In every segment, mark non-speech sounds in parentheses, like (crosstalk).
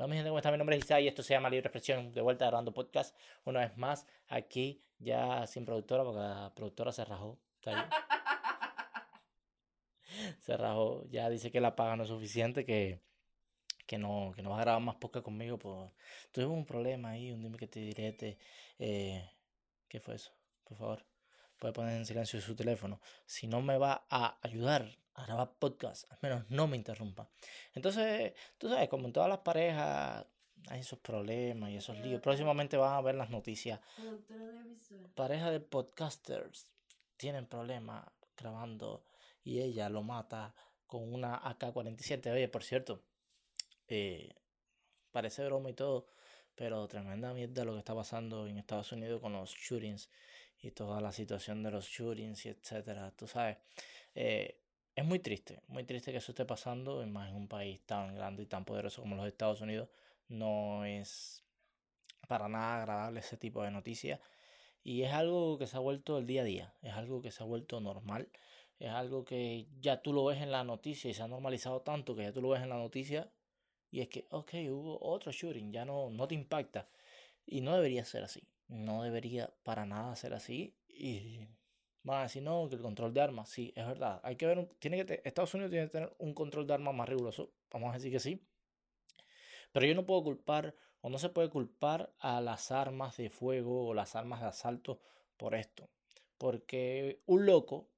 Hola mi gente, ¿cómo está? Mi nombre es Isai y esto se llama Libre Expresión, de vuelta grabando podcast. Una vez más, aquí ya sin productora, porque la productora se rajó. (laughs) Se rajó, ya dice que la paga no es suficiente, que, que, no, que no va a grabar más podcast conmigo. Pues, tuve un problema ahí, un dime que te diré. Eh, ¿Qué fue eso? Por favor, puede poner en silencio su teléfono. Si no me va a ayudar a grabar podcast, al menos no me interrumpa. Entonces, tú sabes, como en todas las parejas hay esos problemas y esos líos. Próximamente van a ver las noticias. Pareja de podcasters tienen problemas grabando y ella lo mata con una AK-47. Oye, por cierto, eh, parece broma y todo, pero tremenda mierda lo que está pasando en Estados Unidos con los shootings y toda la situación de los shootings y etcétera. Tú sabes, eh, es muy triste, muy triste que eso esté pasando, más en un país tan grande y tan poderoso como los Estados Unidos. No es para nada agradable ese tipo de noticias. Y es algo que se ha vuelto el día a día, es algo que se ha vuelto normal, es algo que ya tú lo ves en la noticia y se ha normalizado tanto que ya tú lo ves en la noticia y es que, ok, hubo otro shooting, ya no, no te impacta. Y no debería ser así, no debería para nada ser así. Y Van a decir, no, que el control de armas, sí, es verdad. Hay que ver, tiene que Estados Unidos tiene que tener un control de armas más riguroso, vamos a decir que sí. Pero yo no puedo culpar, o no se puede culpar a las armas de fuego o las armas de asalto por esto. Porque un loco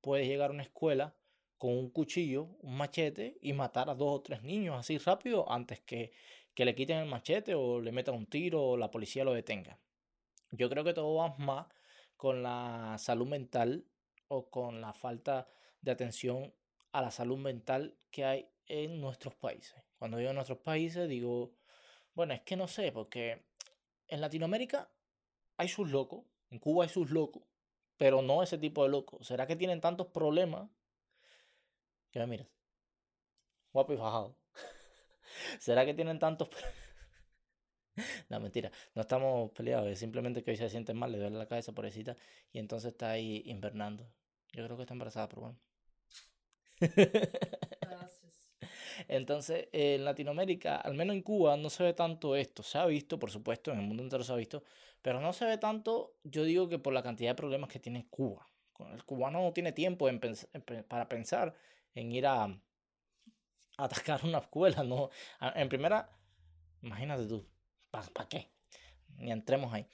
puede llegar a una escuela con un cuchillo, un machete y matar a dos o tres niños así rápido antes que, que le quiten el machete o le metan un tiro o la policía lo detenga. Yo creo que todo va más con la salud mental o con la falta de atención a la salud mental que hay en nuestros países. Cuando digo en nuestros países, digo, bueno, es que no sé, porque en Latinoamérica hay sus locos, en Cuba hay sus locos, pero no ese tipo de locos. ¿Será que tienen tantos problemas? Que me miras. Guapo y fajado. (laughs) ¿Será que tienen tantos (laughs) problemas? (laughs) no, mentira. No estamos peleados. Es simplemente que hoy se siente mal, le duele la cabeza, pobrecita. Y entonces está ahí invernando. Yo creo que está embarazada, pero bueno. (laughs) Entonces, en Latinoamérica, al menos en Cuba, no se ve tanto esto. Se ha visto, por supuesto, en el mundo entero se ha visto, pero no se ve tanto, yo digo que por la cantidad de problemas que tiene Cuba. El cubano no tiene tiempo para pensar en ir a, a atacar una escuela. No. En primera, imagínate tú, ¿Para qué? Ni entremos ahí.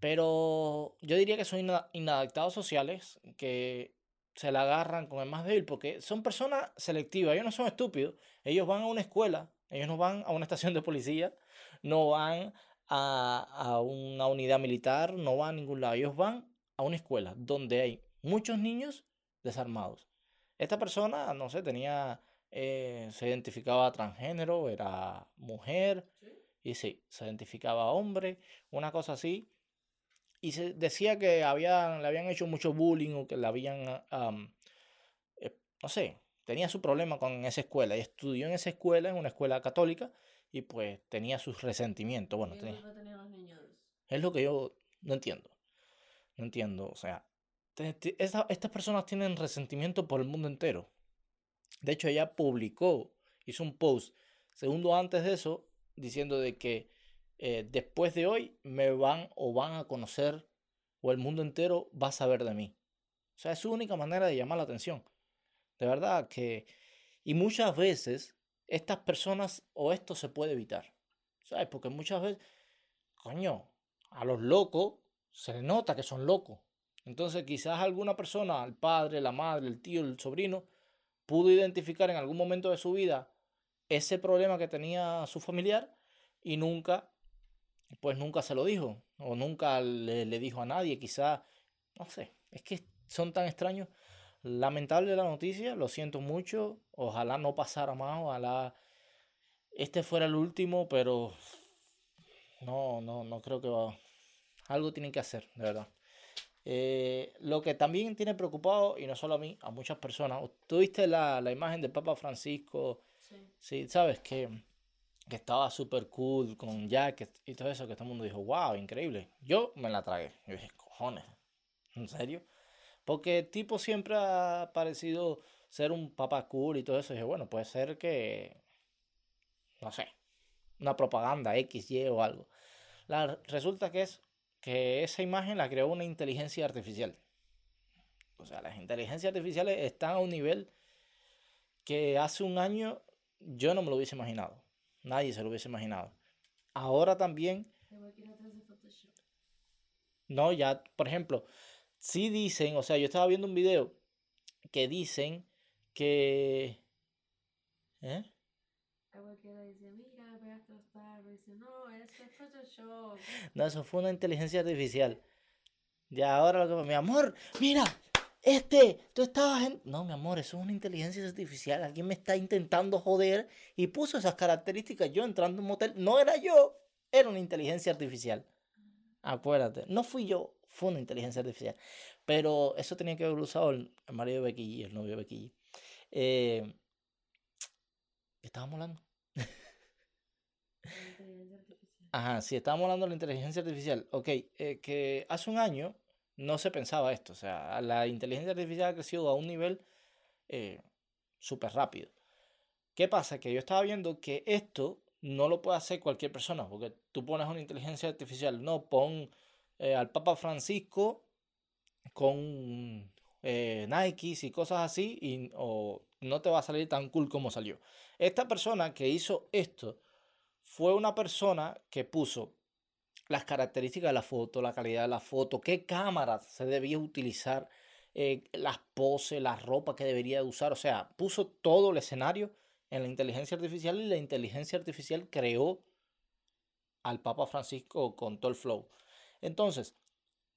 Pero yo diría que son inadaptados sociales que se la agarran con el más débil porque son personas selectivas, ellos no son estúpidos, ellos van a una escuela, ellos no van a una (laughs) estación de policía, no van a, una unidad militar, no van a ningún lado, ellos van a una escuela donde hay muchos niños desarmados. Esta persona, no sé, tenía, eh, se identificaba transgénero, era mujer, y sí, se identificaba hombre, una cosa así. Y se decía que habían, le habían hecho mucho bullying o que le habían, eh, no sé, tenía su problema con esa escuela. Y estudió en esa escuela, en una escuela católica, y pues tenía sus resentimientos. Bueno, tenía, es lo que yo no entiendo. No entiendo, o sea, estas personas tienen resentimiento por el mundo entero. De hecho, ella publicó, hizo un post, segundo antes de eso, diciendo de que eh, después de hoy me van o van a conocer o el mundo entero va a saber de mí. O sea, es su única manera de llamar la atención. De verdad que... Y muchas veces estas personas o esto se puede evitar. ¿Sabes? Porque muchas veces, coño, a los locos se les nota que son locos. Entonces quizás alguna persona, el padre, la madre, el tío, el sobrino, pudo identificar en algún momento de su vida ese problema que tenía su familiar y nunca, pues nunca se lo dijo o nunca le, dijo a nadie, quizá, no sé, es que son tan extraños. Lamentable la noticia, lo siento mucho, ojalá no pasara más, ojalá este fuera el último, pero no, no, no creo que va. Algo tienen que hacer, de verdad. Eh, lo que también tiene preocupado, y no solo a mí, a muchas personas, tuviste la, la imagen del Papa Francisco Sí, sabes que, que estaba súper cool con Jack y todo eso, que todo el mundo dijo, wow, increíble. Yo me la tragué. Yo dije, cojones, ¿en serio? Porque el tipo siempre ha parecido ser un papá cool y todo eso. Y dije, bueno, puede ser que, no sé, una propaganda X, Y o algo. La, resulta que es que esa imagen la creó una inteligencia artificial. O sea, las inteligencias artificiales están a un nivel que hace un año yo no me lo hubiese imaginado. Nadie se lo hubiese imaginado. Ahora también... No, ya, por ejemplo, si dicen, o sea, yo estaba viendo un video que dicen que... ¿Eh? no, eso fue una inteligencia artificial. Y ahora lo que... Mi amor, mira, este, tú estabas en... No, mi amor, eso es una inteligencia artificial. Alguien me está intentando joder y puso esas características. Yo entrando en un motel, no era yo, era una inteligencia artificial. Acuérdate, no fui yo, fue una inteligencia artificial. Pero eso tenía que haber usado el, marido de Becky el novio de Becky eh, estábamos hablando? Ajá, sí, estábamos hablando de la inteligencia artificial. Ok, eh, que hace un año no se pensaba esto. O sea, la inteligencia artificial ha crecido a un nivel eh, súper rápido. ¿Qué pasa? Que yo estaba viendo que esto no lo puede hacer cualquier persona, porque tú pones una inteligencia artificial, no, pon eh, al Papa Francisco con eh, Nike y cosas así, y, no te va a salir tan cool como salió. Esta persona que hizo esto fue una persona que puso las características de la foto, la calidad de la foto, qué cámara se debía utilizar, eh, las poses, la ropa que debería usar. O sea, puso todo el escenario en la inteligencia artificial y la inteligencia artificial creó al Papa Francisco con todo el flow. Entonces,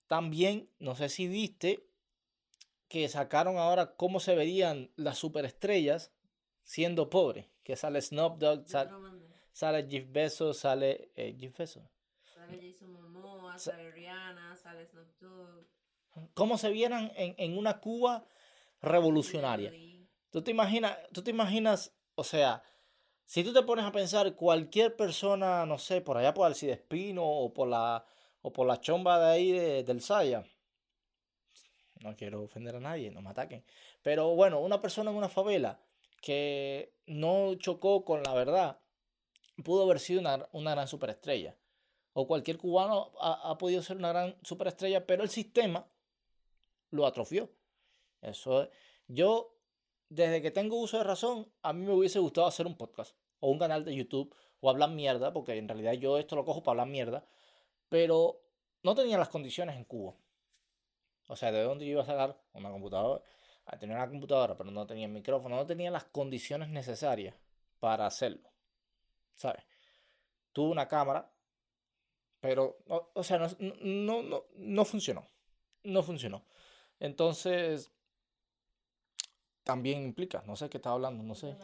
también, no sé si viste que sacaron ahora cómo se verían las superestrellas siendo pobres. Que sale Snoop Dogg, sale, sale Jeff Bezos, sale eh, Jeff Bezos. ¿Cómo se vieran en, una Cuba revolucionaria? ¿Tú te, imaginas, tú te imaginas, o sea, si tú te pones a pensar cualquier persona, no sé, por allá por Alcidespino o por la, o por la chomba de ahí del Saya, no quiero ofender a nadie, no me ataquen, pero bueno, una persona en una favela que no chocó con la verdad, pudo haber sido una, una gran superestrella o cualquier cubano ha, podido ser una gran superestrella, pero el sistema lo atrofió. Eso yo desde que tengo uso de razón, a mí me hubiese gustado hacer un podcast o un canal de YouTube o hablar mierda, porque en realidad yo esto lo cojo para hablar mierda, pero no tenía las condiciones en Cuba. O sea, ¿de dónde yo iba a sacar una computadora? Ah, tenía una computadora, pero no tenía micrófono, no tenía las condiciones necesarias para hacerlo. ¿Sabes? Tuve una cámara, pero, o, sea, no, no, no, no funcionó. No funcionó. Entonces, también implica, no sé qué estaba hablando, no sé.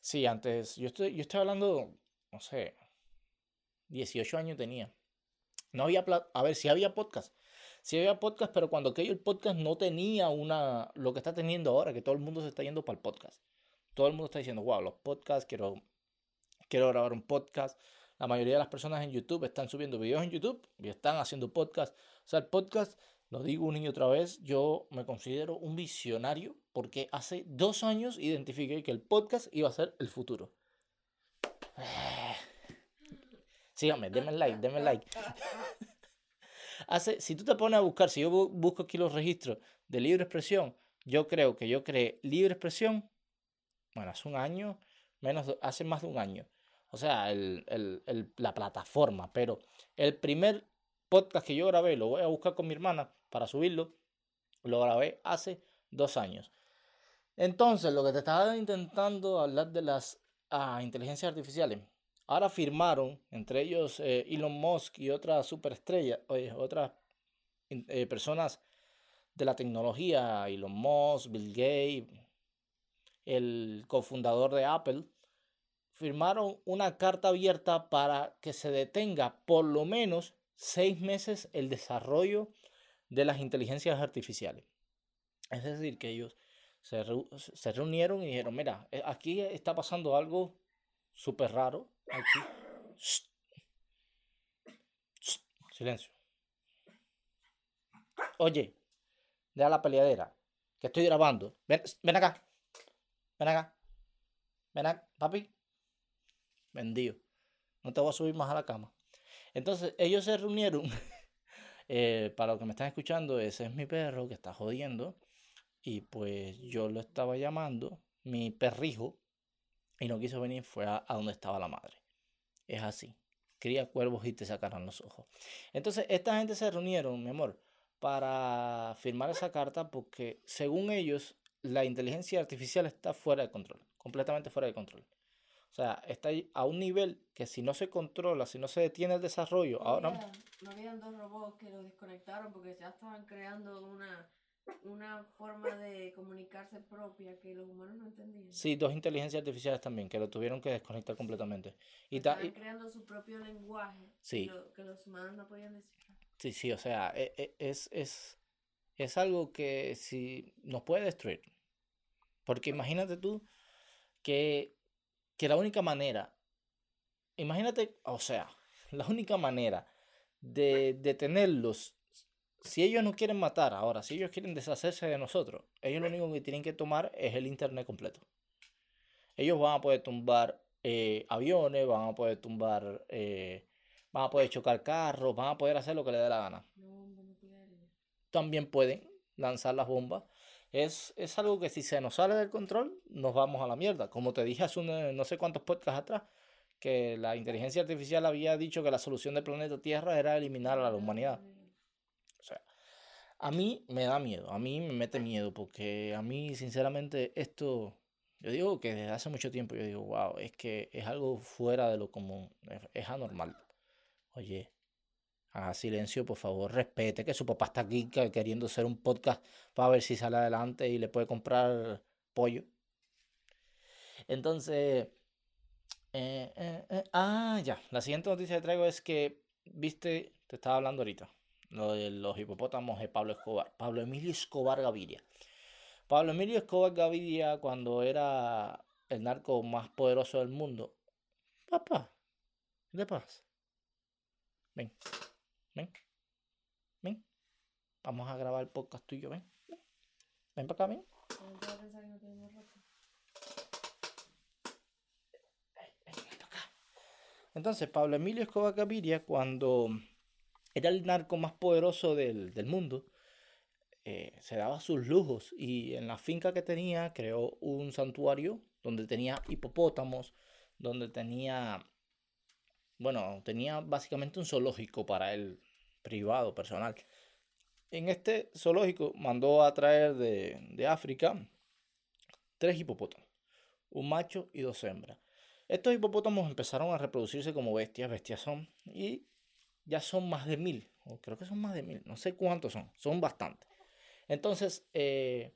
Sí, antes, yo estoy, yo estoy hablando, no sé, 18 años tenía. No había, a ver, si había podcast. Sí había podcast, pero cuando aquello el podcast no tenía una, lo que está teniendo ahora, que todo el mundo se está yendo para el podcast. Todo el mundo está diciendo, wow, los podcasts, quiero, quiero grabar un podcast. La mayoría de las personas en YouTube están subiendo videos en YouTube y están haciendo podcast. O sea, el podcast, lo digo un niño otra vez, yo me considero un visionario porque hace dos años identifiqué que el podcast iba a ser el futuro. (sighs) Síganme, denme like, denme like. (laughs) hace, si tú te pones a buscar, si yo busco aquí los registros de libre expresión, yo creo que yo creé libre expresión, bueno, hace un año, menos, hace más de un año o sea, la plataforma. Pero el primer podcast que yo grabé, lo voy a buscar con mi hermana para subirlo, lo grabé hace dos años. Entonces, lo que te estaba intentando hablar de las ah, inteligencias artificiales. Ahora firmaron, entre ellos eh, Elon Musk y otras superestrellas, otras eh, personas de la tecnología, Elon Musk, Bill Gates, el cofundador de Apple, firmaron una carta abierta para que se detenga por lo menos seis meses el desarrollo de las inteligencias artificiales. Es decir, que ellos se, reunieron y dijeron, mira, eh, aquí está pasando algo súper raro. Aquí. Silencio. Oye, deja la peleadera, que estoy grabando. Ven, ven acá. Ven acá. Ven acá, papi. Vendido. No te voy a subir más a la cama. Entonces ellos se reunieron. (laughs) Eh, para los que me están escuchando, ese es mi perro que está jodiendo. Y pues yo lo estaba llamando, mi perrijo, y no quiso venir, fue a, donde estaba la madre. Es así. Cría cuervos y te sacarán los ojos. Entonces, esta gente se reunieron, mi amor, para firmar esa carta porque, según ellos, la inteligencia artificial está fuera de control, completamente fuera de control. O sea, está a un nivel que si no se controla, si no se detiene el desarrollo, no ahora... Había, no habían dos robots que lo desconectaron porque ya estaban creando una una forma de comunicarse propia que los humanos no entendían. Sí, dos inteligencias artificiales también, que lo tuvieron que desconectar completamente. Y Estaban creando su propio lenguaje sí. que, los humanos no podían descifrar. Sí, sí, o sea, e, e, es, es, es algo que si nos puede destruir. Porque imagínate tú que, que la única manera, imagínate, o sea, (laughs) la única manera de detenerlos si ellos no quieren matar ahora, si ellos quieren deshacerse de nosotros, ellos lo único que tienen que tomar es el internet completo. Ellos van a poder tumbar eh, aviones, van a poder tumbar, eh, van a poder chocar carros, van a poder hacer lo que les dé la gana. También pueden lanzar las bombas. Es, es algo que si se nos sale del control, nos vamos a la mierda. Como te dije hace no sé cuántos podcasts atrás, que la inteligencia artificial había dicho que la solución del planeta Tierra era eliminar a la humanidad. O sea, a mí me da miedo, a mí me mete miedo, porque a mí, sinceramente, esto, yo digo que desde hace mucho tiempo, yo digo, wow, es que es algo fuera de lo común, es, anormal. Oye, haga silencio, por favor, respete que su papá está aquí queriendo hacer un podcast para ver si sale adelante y le puede comprar pollo. Entonces, eh, eh, eh, ah, ya, la siguiente noticia que traigo es que, viste, te estaba hablando ahorita lo de los hipopótamos de Pablo Escobar, Pablo Emilio Escobar Gaviria. Pablo Emilio Escobar Gaviria, cuando era el narco más poderoso del mundo, papá, ¿qué te pasa? Ven, ven, ven. Vamos a grabar el podcast tuyo, ven. Ven para acá, ven. Entonces, Pablo Emilio Escobar Gaviria, cuando era el narco más poderoso del, mundo. Eh, se daba sus lujos y en la finca que tenía creó un santuario donde tenía hipopótamos, donde tenía, bueno, tenía básicamente un zoológico para él, privado, personal. En este zoológico mandó a traer de, de África tres hipopótamos, un macho y dos hembras. Estos hipopótamos empezaron a reproducirse como bestias, bestias son, y ya son más de mil, o creo que son más de mil, no sé cuántos son, son bastantes. Entonces, eh,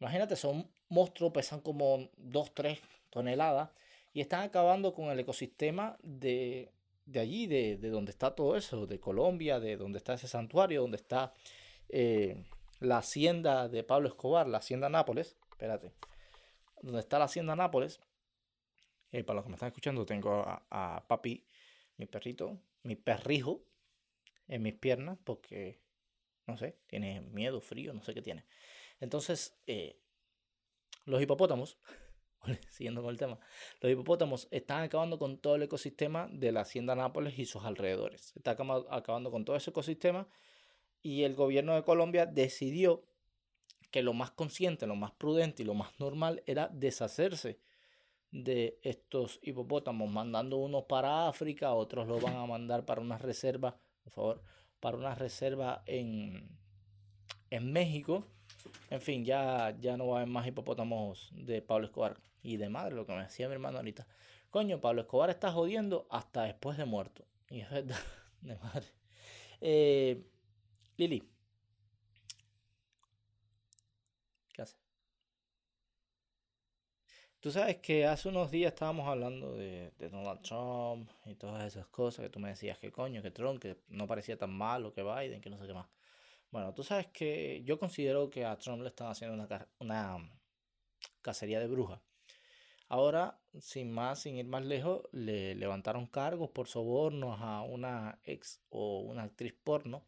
imagínate, son monstruos, pesan como 2, 3 toneladas y están acabando con el ecosistema de, allí, de, donde está todo eso, de Colombia, de donde está ese santuario, donde está eh, la hacienda de Pablo Escobar, la hacienda Nápoles, espérate, donde está la hacienda Nápoles. Eh, para los que me están escuchando, tengo a, a Papi, mi perrito, mi perrijo, en mis piernas porque, no sé, tiene miedo, frío, no sé qué tiene. Entonces, eh, los hipopótamos, (laughs) siguiendo con el tema, los hipopótamos están acabando con todo el ecosistema de la hacienda Nápoles y sus alrededores. Está acabando con todo ese ecosistema y el gobierno de Colombia decidió que lo más consciente, lo más prudente y lo más normal era deshacerse de estos hipopótamos, mandando unos para África, otros lo van a mandar para una reserva por favor, para una reserva en, en México. En fin, ya, ya no va a haber más hipopótamos de Pablo Escobar. Y de madre, lo que me decía mi hermano ahorita. Coño, Pablo Escobar está jodiendo hasta después de muerto. Y es verdad, (laughs) de madre. Eh, Lili. ¿Qué hace? Tú sabes que hace unos días estábamos hablando de, Donald Trump y todas esas cosas que tú me decías que coño, que Trump, que no parecía tan malo que Biden, que no sé qué más. Bueno, tú sabes que yo considero que a Trump le están haciendo una, una cacería de brujas. Ahora, sin más, sin ir más lejos, le levantaron cargos por sobornos a una ex o una actriz porno.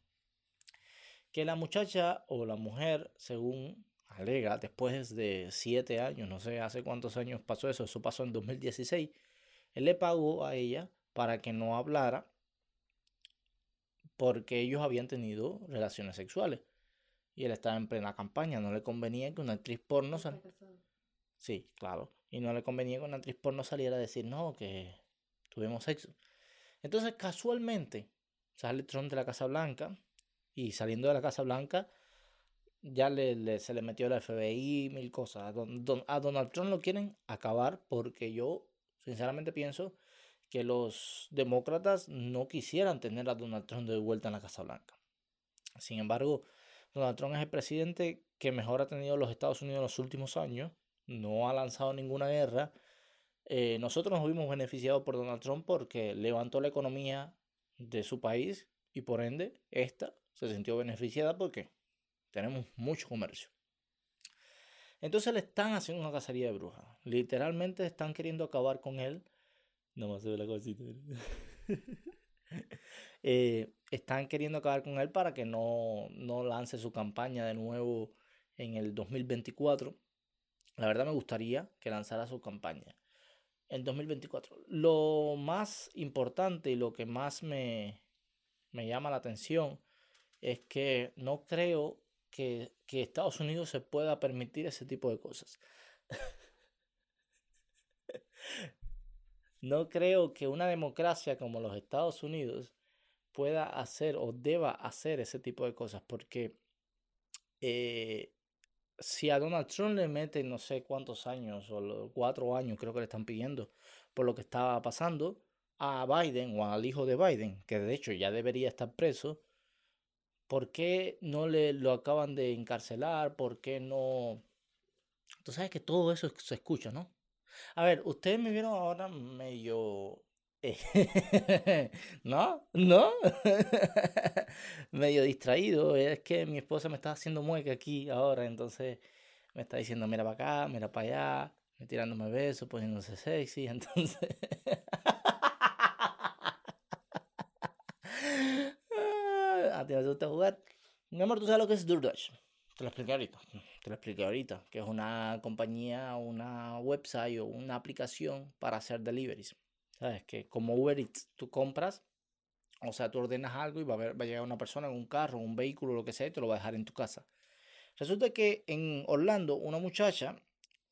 Que la muchacha o la mujer, según alega, después de siete años, no sé hace cuántos años pasó eso, eso pasó en 2016, él le pagó a ella para que no hablara porque ellos habían tenido relaciones sexuales. Y él estaba en plena campaña, no le convenía que una actriz porno saliera. Sí, claro. Y no le convenía que una actriz porno saliera a decir, no, que tuvimos sexo. Entonces, casualmente, sale Trump de la Casa Blanca y saliendo de la Casa Blanca ya le, se le metió la FBI, mil cosas. A, a Donald Trump lo quieren acabar porque yo sinceramente pienso que los demócratas no quisieran tener a Donald Trump de vuelta en la Casa Blanca. Sin embargo, Donald Trump es el presidente que mejor ha tenido los Estados Unidos en los últimos años, no ha lanzado ninguna guerra. Eh, nosotros nos vimos beneficiados por Donald Trump porque levantó la economía de su país y por ende esta se sintió beneficiada porque tenemos mucho comercio. Entonces le están haciendo una cacería de brujas. Literalmente están queriendo acabar con él. No más se ve la cosita. (laughs) Eh, están queriendo acabar con él para que no, no lance su campaña de nuevo en el 2024. La verdad me gustaría que lanzara su campaña en 2024. Lo más importante y lo que más me, me llama la atención es que no creo que, que Estados Unidos se pueda permitir ese tipo de cosas. (laughs) no creo que una democracia como los Estados Unidos pueda hacer o deba hacer ese tipo de cosas porque eh, si a Donald Trump le meten no sé cuántos años o cuatro años creo que le están pidiendo por lo que estaba pasando a Biden o al hijo de Biden que de hecho ya debería estar preso ¿Por qué no le lo acaban de encarcelar? ¿Por qué no? Tú sabes que todo eso se escucha, ¿no? A ver, ustedes me vieron ahora medio... (laughs) ¿No? ¿No? (laughs) medio distraído. Es que mi esposa me está haciendo mueca aquí ahora, entonces me está diciendo, mira para acá, mira para allá, me tirándome besos, poniéndose sexy, (laughs) entonces... a ti no te jugar. Mi amor, ¿tú sabes lo que es DoorDash? Te lo expliqué ahorita. Te lo expliqué ahorita. Que es una compañía, una website o una aplicación para hacer deliveries. ¿Sabes? Que como Uber Eats, tú compras, o sea, tú ordenas algo y va a, llegar una persona en un carro, un vehículo, lo que sea, y te lo va a dejar en tu casa. Resulta que en Orlando, una muchacha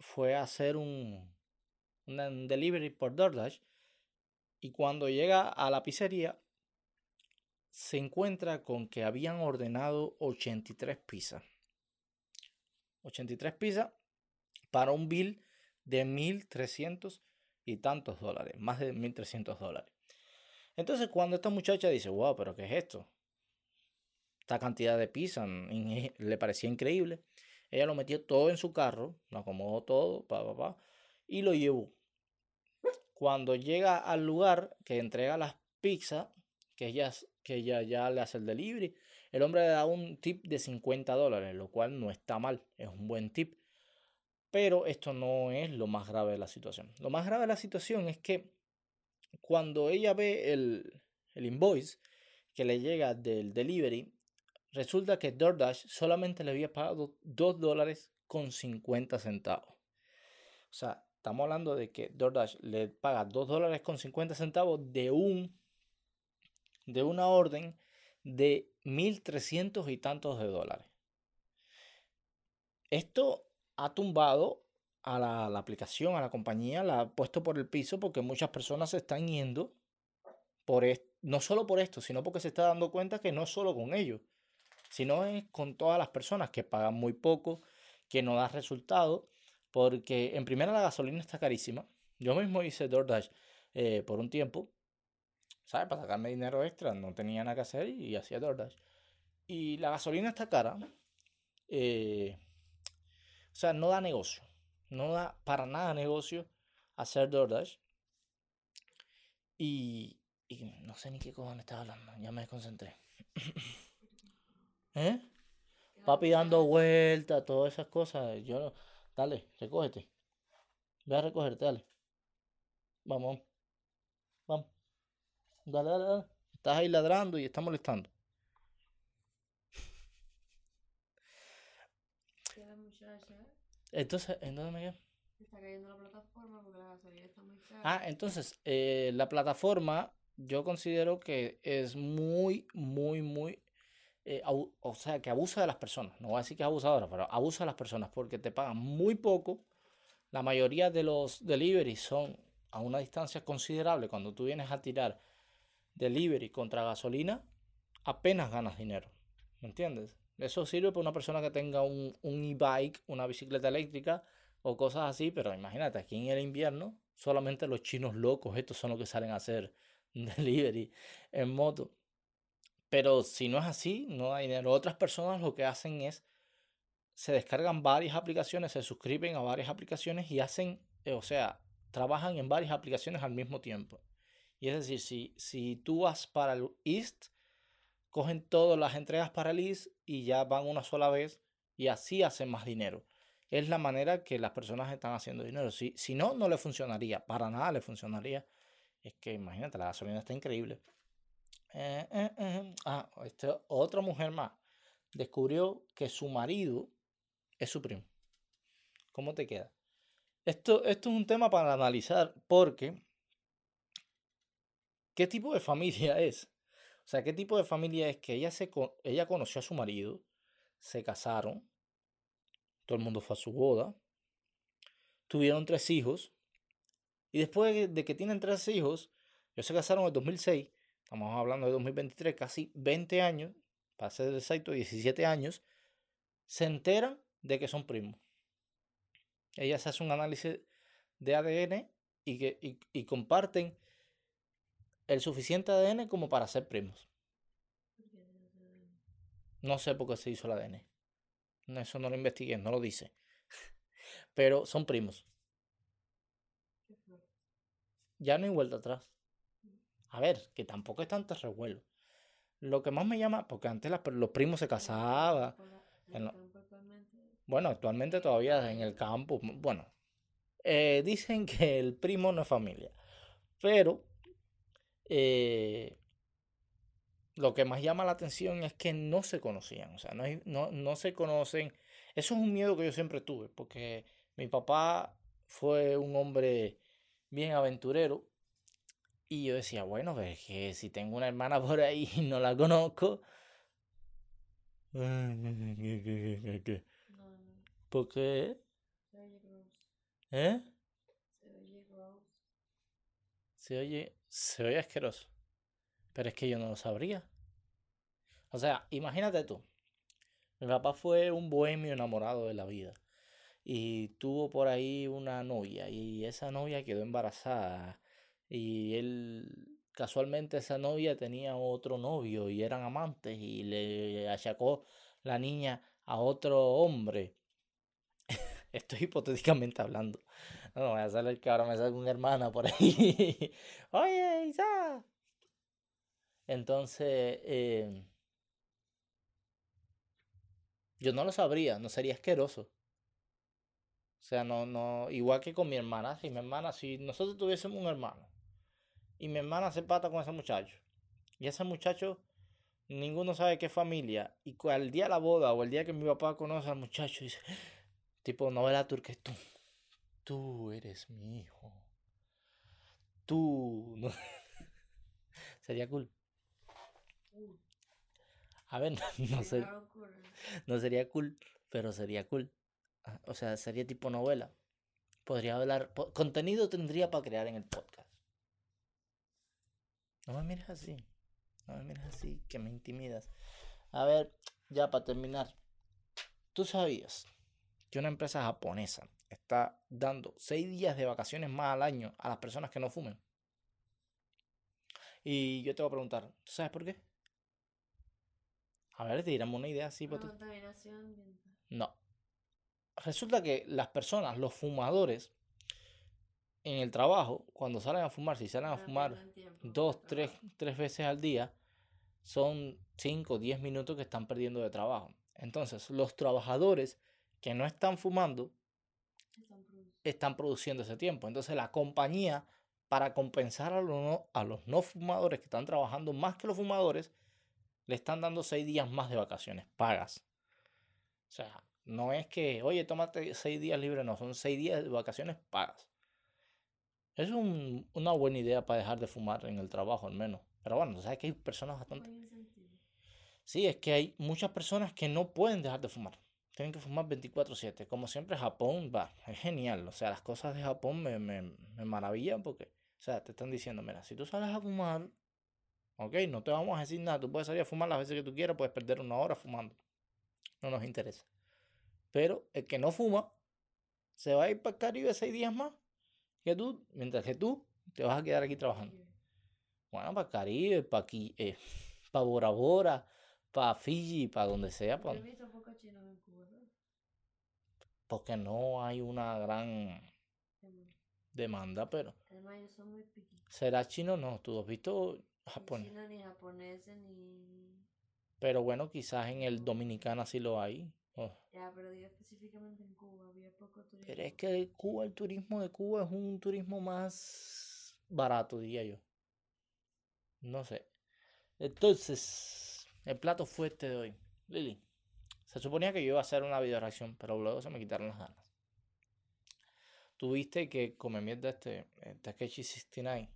fue a hacer un, un delivery por DoorDash. Y cuando llega a la pizzería, se encuentra con que habían ordenado 83 pizzas. 83 pizzas para un bill de 1.300 y tantos dólares, más de 1.300 dólares. Entonces cuando esta muchacha dice, wow, pero ¿qué es esto? Esta cantidad de pizza le parecía increíble. Ella lo metió todo en su carro, lo acomodó todo, pa, pa, pa, y lo llevó. Cuando llega al lugar que entrega las pizzas, que ellas que ella ya le hace el delivery. El hombre le da un tip de 50 dólares, lo cual no está mal, es un buen tip. Pero esto no es lo más grave de la situación. Lo más grave de la situación es que cuando ella ve el, el invoice que le llega del delivery, resulta que DoorDash solamente le había pagado 2 dólares con 50 centavos. O sea, estamos hablando de que DoorDash le paga 2 dólares con 50 centavos de un de una orden de 1.300 y tantos de dólares. Esto ha tumbado a la, aplicación, a la compañía, la ha puesto por el piso porque muchas personas se están yendo por no solo por esto, sino porque se está dando cuenta que no solo con ellos, sino es con todas las personas que pagan muy poco, que no da resultado, porque en primera la gasolina está carísima. Yo mismo hice DoorDash eh, por un tiempo ¿sabes? Para sacarme dinero extra, no tenía nada que hacer y hacía DoorDash. Y la gasolina está cara. Eh, o sea, no da negocio. No da para nada negocio hacer DoorDash. Y, y no sé ni qué cojones estaba hablando. Ya me desconcentré. (coughs) ¿Eh? Papi dando vueltas, todas esas cosas. Yo Dale, recógete. Ve a recogerte, dale. Vamos. Vamos. Dale, dale, dale. Estás ahí ladrando y está molestando. Entonces, ¿en dónde me quedé? Está cayendo la plataforma porque la gasolina está muy cara. Ah, entonces, eh, la plataforma yo considero que es muy, muy, muy, eh, o sea, que abusa de las personas. No voy a decir que es abusadora, pero abusa de las personas porque te pagan muy poco. La mayoría de los deliveries son a una distancia considerable. Cuando tú vienes a tirar delivery contra gasolina, apenas ganas dinero. ¿Me entiendes? Eso sirve para una persona que tenga un, un e-bike, una bicicleta eléctrica o cosas así, pero imagínate, aquí en el invierno, solamente los chinos locos, estos son los que salen a hacer (laughs) delivery en moto. Pero si no es así, no hay dinero. Otras personas lo que hacen es, se descargan varias aplicaciones, se suscriben a varias aplicaciones y hacen, eh, o sea, trabajan en varias aplicaciones al mismo tiempo. Y es decir, si, si tú vas para el East, cogen todas las entregas para el East y ya van una sola vez y así hacen más dinero. Es la manera que las personas están haciendo dinero. Si, si no, no le funcionaría. Para nada le funcionaría. Es que imagínate, la gasolina está increíble. Eh, eh, eh. Ah, este, otra mujer más descubrió que su marido es su primo. ¿Cómo te queda? Esto, esto es un tema para analizar porque ¿qué tipo de familia (laughs) es? O sea, ¿qué tipo de familia es que ella, se, ella conoció a su marido, se casaron, todo el mundo fue a su boda, tuvieron tres hijos, y después de que- tienen tres hijos, ellos se casaron en el 2006, estamos hablando de 2023, casi 20 años, para ser exacto, 17 años, se enteran de que son primos. Ella se hace un análisis de ADN y, que, y comparten el suficiente ADN como para ser primos. No sé. Por qué se hizo el ADN. Eso no lo investigué, no lo dice. (laughs) Pero son primos. Ya no hay vuelta atrás. A ver, que tampoco es tanto revuelo. Lo que más me llama, porque antes los primos se casaban. Bueno, actualmente todavía en el campo. Bueno, eh, dicen que el primo no es familia. Pero eh, lo que más llama la atención es que no se conocían. O sea, no, hay- no, no se conocen. Eso es un miedo que yo siempre tuve, porque mi papá fue un hombre bien aventurero. Y yo decía, bueno, pues es que si tengo una hermana (laughs) por ahí y no la conozco. No, no. ¿Por qué? Se oye gross. ¿Eh? Se oye gross. Se oye, asqueroso. Pero es que yo no lo sabría. O sea, imagínate tú. Mi papá fue un bohemio enamorado de la vida. Y tuvo por ahí una novia. Y esa novia quedó embarazada. Y él, casualmente, esa novia tenía otro novio y eran amantes. Y le achacó la niña a otro hombre. (laughs) Estoy hipotéticamente hablando. No, a salir que ahora me salga una hermana por ahí. (laughs) Oye, Isa. Entonces, eh, yo no lo sabría, no sería asqueroso. O sea, no, no, igual que con mi hermana, si mi hermana, si nosotros tuviésemos un hermano y mi hermana se pata con ese muchacho y ese muchacho, ninguno sabe qué familia y al día de la boda o el día que mi papá conoce al muchacho, dice, tipo novela turca, tú, tú eres mi hijo, tú, no- (laughs) sería cool. A ver, (laughs) no ocurre. no sería cool, pero sería cool. Ah, O sea, sería tipo novela. Podría hablar, po- contenido tendría para crear en el podcast. No me mires así, no me mires así, que me intimidas. A ver, ya para terminar. ¿Tú sabías que una empresa japonesa está dando seis días de vacaciones más al año a las personas que no fumen? Y yo te voy a preguntar, ¿tú sabes por qué? A ver, tiramos una idea así para contaminación ambiental. no. Resulta que las personas, los fumadores, en el trabajo, cuando salen a fumar, si salen a Para fumar dos, tres, tres veces al día, son 5 10 minutos que están perdiendo de trabajo. Entonces, los trabajadores que no están fumando Están produciendo. ese tiempo. Entonces, la compañía, para compensar a los no, a los no fumadores que están trabajando más que los fumadores, le están dando 6 días más de vacaciones pagas. O sea, No es que, oye, tómate seis días libres, no, son seis días de vacaciones pagas. Es un- una buena idea para dejar de fumar en el trabajo, al menos. Pero bueno, sabes que hay personas bastante... Sí, es que hay muchas personas que no pueden dejar de fumar. Tienen que fumar 24/7. Como siempre, Japón va, es genial. O sea, las cosas de Japón me, me, me maravillan porque, o sea, te están diciendo, mira, si tú sales a fumar, ok, no te vamos a decir nada. Tú puedes salir a fumar las veces que tú quieras, puedes perder una hora fumando. No nos interesa. Pero el que no fuma, se va a ir para el Caribe seis días más que tú, mientras que tú te vas a quedar aquí trabajando. Bueno, para Caribe, para aquí, eh, para Bora Bora, para Fiji, para donde sea, Yo pa- he visto pocos chinos en Cuba, ¿no? porque no hay una gran demanda, pero Además, ellos son muy será chino, no, tú has visto Japón, chino, ni japoneses, ni... pero bueno, quizás en el Dominicana sí lo hay. Oh, Ya, pero digo específicamente en Cuba, había poco turismo. Pero es que Cuba, el turismo de Cuba es un turismo más barato, diría yo. No sé. Entonces, el plato fuerte de hoy. Lili, se suponía que yo iba a hacer una video reacción, pero luego se me quitaron las ganas. Tuviste que come mierda este, eh, Takeshi 69.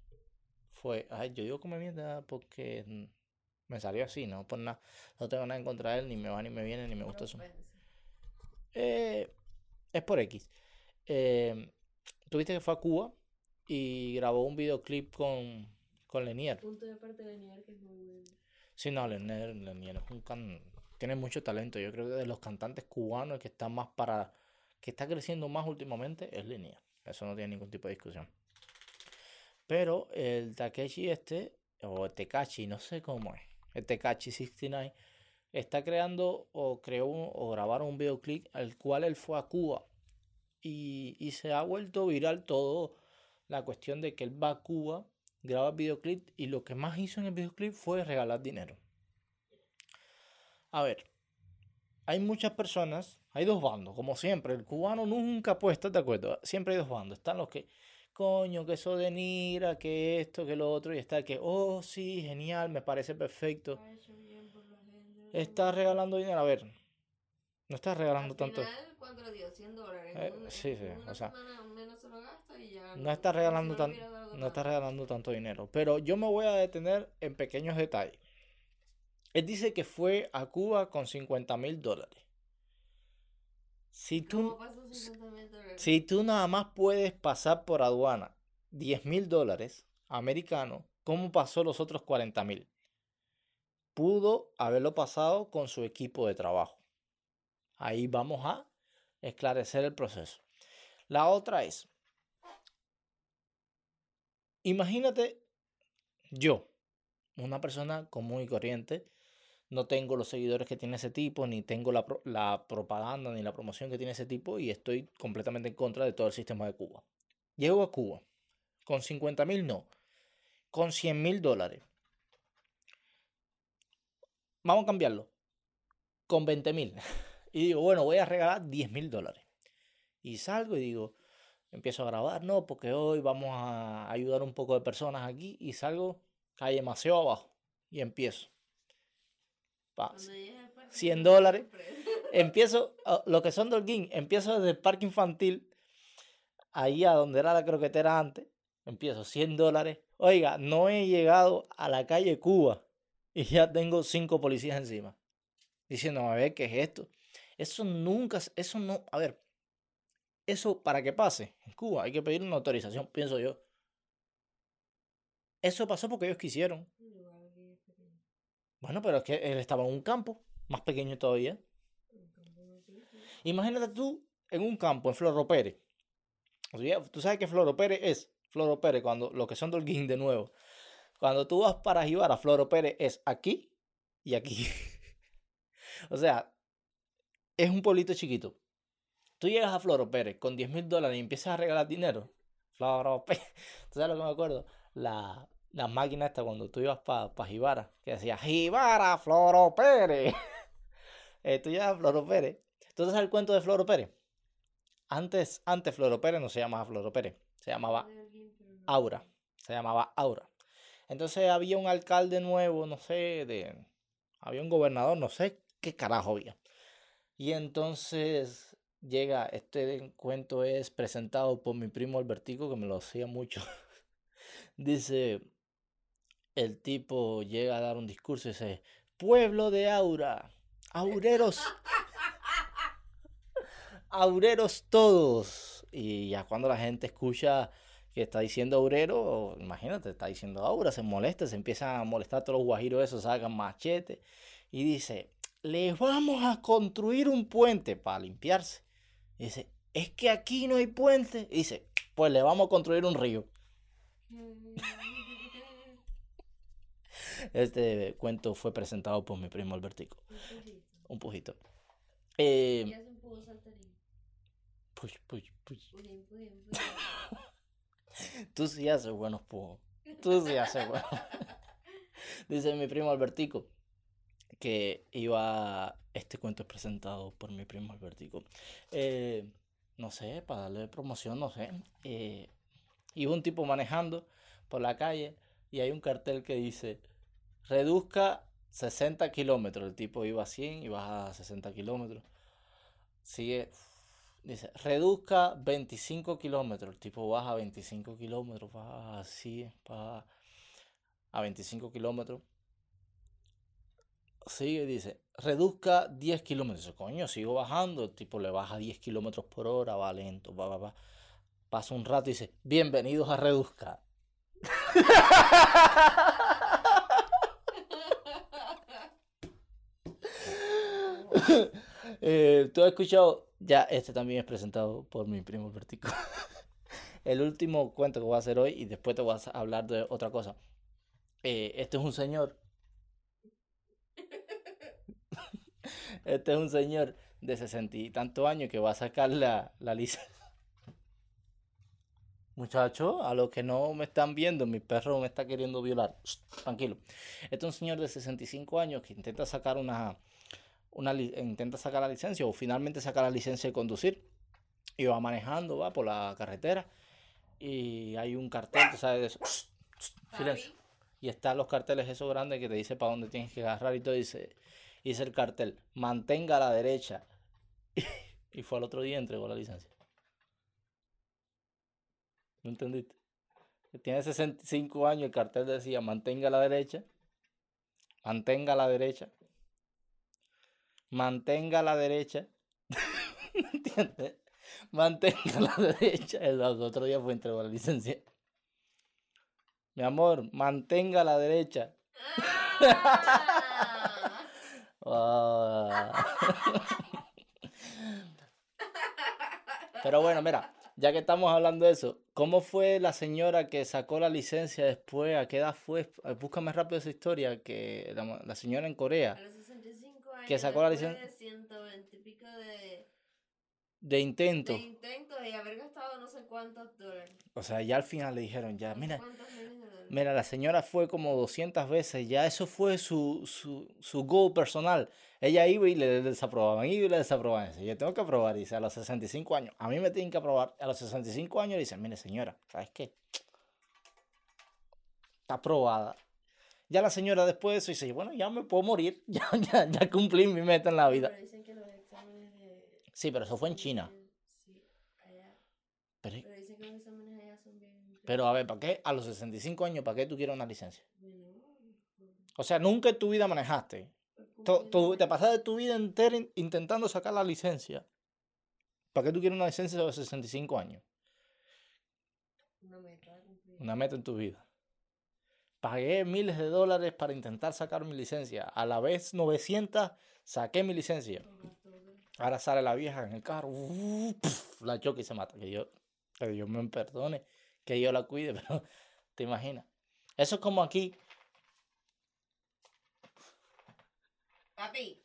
Fue, ay, yo digo come mierda porque me salió así, no por nada. No tengo nada en contra de él, ni me va ni me viene, ni me gusta. Propensa. Eh, es por X. Eh, tuviste que fue a Cuba y grabó un videoclip con, con Lenier. Punto de parte de Nier que es muy bueno. Sí, no, Lenier, Lenier es un can... tiene mucho talento. Yo creo que de los cantantes cubanos que está más para que está creciendo más últimamente es Lenier. Eso no tiene ningún tipo de discusión. Pero el Takeshi este, o el no sé cómo es, el Tekashi 69, está creando o creó o grabaron un videoclip al cual él fue a Cuba y, y se ha vuelto viral todo la cuestión de que él va a Cuba, graba videoclip y lo que más hizo en el videoclip fue regalar dinero. A ver, hay muchas personas, hay dos bandos, como siempre, el cubano nunca puede estar de acuerdo, siempre hay dos bandos, están los que, coño, que eso de Nira, que esto, que lo otro, y está el que, oh, sí, genial, me parece perfecto, Ha hecho bien por la gente. está regalando dinero, a ver, no estás regalando Al tanto, final, ¿cuánto le dio? 100 dólares. Eh, sí, sí, o sea, semana lo gasta y ya. no está regalando tan, no está regalando tanto dinero, pero yo me voy a detener en pequeños detalles. Él dice que fue a Cuba con 50 mil dólares. Si tú, ¿Cómo pasó 50 mil dólares? Si tú nada más puedes pasar por aduana 10 mil dólares americanos, ¿cómo pasó los otros 40 mil? Pudo haberlo pasado con su equipo de trabajo. Ahí vamos a esclarecer el proceso. La otra es, imagínate yo, una persona común y corriente, no tengo los seguidores que tiene ese tipo, ni tengo la, la propaganda ni la promoción que tiene ese tipo y estoy completamente en contra de todo el sistema de Cuba. Llego a Cuba con 50 mil, no, con 100 mil dólares. Vamos a cambiarlo, con 20 mil. (laughs) Y digo, bueno, voy a regalar 10 mil dólares. Y salgo y digo, empiezo a grabar, no, porque hoy vamos a ayudar un poco de personas aquí y salgo calle demasiado abajo y empiezo. Pa, Cuando llegues al parque, 100 no dólares. (laughs) empiezo, ah, lo que son Dolguín, empiezo desde el parque infantil, ahí a donde era la croquetera antes, empiezo 100 dólares. Oiga, no he llegado a la calle Cuba y ya tengo cinco policías encima, diciendo, a ver, ¿qué es esto? Eso nunca, eso no, a ver, eso para que pase en Cuba hay que pedir una autorización, pienso yo. Eso pasó porque ellos quisieron. Bueno, pero es que él estaba en un campo, más pequeño todavía. Imagínate tú en un campo en Floro Pérez. Tú sabes que Floro Pérez es Floro Pérez, cuando lo que son Dolguín de nuevo. Cuando tú vas para Jibara, Floro Pérez es aquí y aquí. (laughs) o sea, es un pueblito chiquito. Tú llegas a Floro Pérez con 10 mil dólares y empiezas a regalar dinero. Floro Pérez. (laughs) ¿Tú sabes lo que me acuerdo? La, la máquina esta cuando tú ibas para pa Jibara, que decía Jibara, Floro Pérez. (laughs) Eh, tú llegas a Floro Pérez. ¿Tú el cuento de Floro Pérez? Antes, antes Floro Pérez no se llamaba Floro Pérez, se llamaba. Aura. Se llamaba Aura. Entonces había un alcalde nuevo, no sé, de. Había un gobernador, no sé qué carajo había. Y entonces llega, este cuento es presentado por mi primo Albertico, que me lo hacía mucho. (laughs) dice, el tipo llega a dar un discurso y dice, pueblo de Aura, aureros, aureros todos. Y ya cuando la gente escucha que está diciendo aurero, imagínate, está diciendo aura, se molesta, se empiezan a molestar todos los guajiros esos, sacan machete y dice, les vamos a construir un puente para limpiarse. Dice, es que aquí no hay puente. dice, pues le vamos a construir un río. (laughs) Este cuento fue presentado por mi primo Albertico. Un pujito. Eh, push, push, push. (laughs) Tú sí haces buenos pujos. Tú sí haces buenos. (laughs) Dice mi primo Albertico que iba. Este cuento es presentado por mi primo Albertico. Eh, no sé, para darle promoción, no sé. Eh, iba un tipo manejando por la calle y hay un cartel que dice: reduzca 60 kilómetros. El tipo iba a 100 y baja a 60 kilómetros. Sigue. Dice, reduzca 25 kilómetros. El tipo baja a 25 kilómetros, baja así, baja a 25 kilómetros. Sigue, dice, reduzca 10 kilómetros. Coño, sigo bajando. El tipo le baja 10 kilómetros por hora, va lento, va, va, va. Pasa un rato y dice, bienvenidos a reduzca. (laughs) eh, Tú has escuchado, ya este también es presentado por mi primo Vertico. (laughs) El último cuento que voy a hacer hoy y después te voy a hablar de otra cosa. Eh, este es un señor. (laughs) Este es un señor de sesenta y tantos años que va a sacar la, la licencia. (laughs) Muchachos, a los que no me están viendo, mi perro me está queriendo violar. tranquilo. Este es un señor de 65 años que intenta sacar una, una intenta sacar la licencia o finalmente sacar la licencia de conducir y va manejando, va por la carretera y hay un cartel, sabes de eso. silencio. Y están los carteles esos grandes que te dice para dónde tienes que agarrar y todo dice, dice el cartel, mantenga a la derecha. (laughs) y fue al otro día y entregó la licencia. ¿No entendiste? Tiene 65 años, el cartel decía, mantenga a la derecha, mantenga a la derecha, mantenga a la derecha. (laughs) ¿Entiendes? Mantenga a la derecha. El otro día fue entregó la licencia. Mi amor, mantenga a la derecha. Pero bueno, mira, ya que estamos hablando de eso, ¿cómo fue la señora que sacó la licencia después? ¿A qué edad fue? Búscame rápido esa historia, que la, señora en Corea. A los 65 años. Que sacó la licencia. De 120 y pico de, de intento. de intentos y haber gastado no sé cuántos dólares. O sea, ya al final le dijeron, ya, mira, cuántos miles de dólares. Mira, la señora fue como 200 veces, ya eso fue su, su, su goal personal. Ella iba y le desaprobaban, iba y le desaprobaban. Dice, yo tengo que aprobar, dice, a los 65 años. A mí me tienen que aprobar. A los 65 años dice, mire señora, ¿sabes qué? Está aprobada. Ya la señora después de eso dice, bueno, ya me puedo morir, (laughs) ya, ya, ya cumplí mi meta en la vida. Pero dicen que los exámenes de... Sí, pero eso fue en China. Sí, allá. Pero, Pero dicen que los exámenes allá son bien... pero a ver, ¿para qué? A los 65 años, ¿para qué tú quieres una licencia? O sea, nunca en tu vida manejaste. cumplir- tu- te pasaste tu vida entera in- intentando sacar la licencia. ¿Para qué tú quieres una licencia a los 65 años? Una meta. Una meta en tu vida. Pagué miles de dólares para intentar sacar mi licencia. A la vez 900 saqué mi licencia. Ahora sale la vieja en el carro. la choca y se mata. Que Dios, que Dios me perdone. Que Dios la cuide. (laughs) Pero te imaginas. Eso es como aquí. Papi,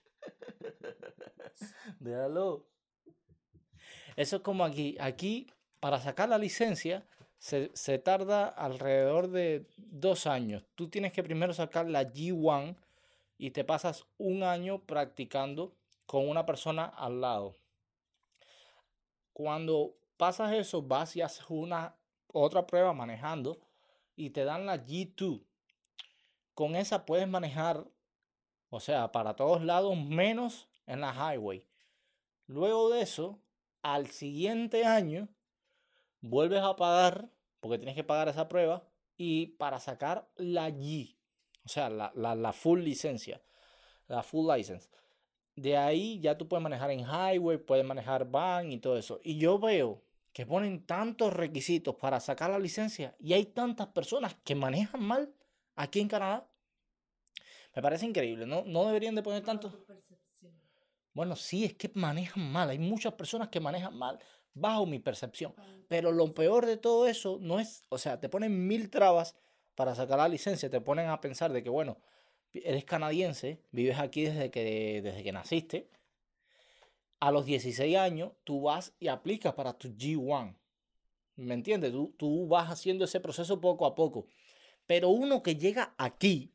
(laughs) Déjalo. Eso es como aquí. Aquí, para sacar la licencia, se, se tarda alrededor de dos años. Tú tienes que primero sacar la G1 y te pasas un año practicando con una persona al lado. Cuando pasas eso, vas y haces una otra prueba manejando y te dan la G2. Con esa puedes manejar, o sea, para todos lados, menos en la highway. Luego de eso, al siguiente año, vuelves a pagar, porque tienes que pagar esa prueba, y para sacar la G, o sea, la, la, la full licencia, la full license. De ahí ya tú puedes manejar en highway, puedes manejar van y todo eso. Y yo veo que ponen tantos requisitos para sacar la licencia y hay tantas personas que manejan mal aquí en Canadá. Me parece increíble, ¿no? No deberían de poner tanto. Bueno, sí, es que manejan mal. Hay muchas personas que manejan mal, bajo mi percepción. Pero lo peor de todo eso no es, o sea, te ponen mil trabas para sacar la licencia, te ponen a pensar de que, bueno, eres canadiense, vives aquí desde que, desde que naciste, a los 16 años tú vas y aplicas para tu G1. ¿Me entiendes? Tú, tú vas haciendo ese proceso poco a poco. Pero uno que llega aquí,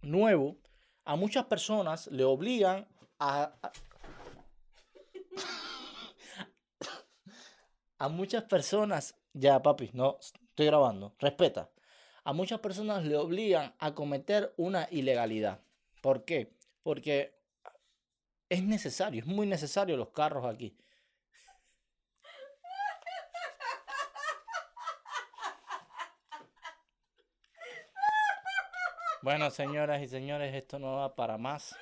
nuevo, a muchas personas le obligan a, a, a muchas personas, ya papi, no, estoy grabando, respeta. A muchas personas le obligan a cometer una ilegalidad. ¿Por qué? Porque es necesario, es muy necesario los carros aquí. Bueno, señoras y señores, esto no va para más.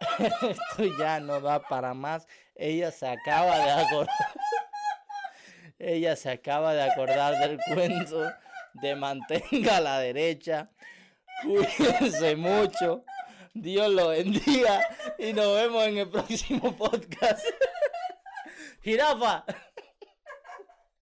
(laughs) esto ya no da para más. Ella se acaba de acordar. (laughs) Ella se acaba de acordar del cuento de mantenga a la derecha. Cuídense mucho. Dios lo bendiga y nos vemos en el próximo podcast. (laughs) Jirafa.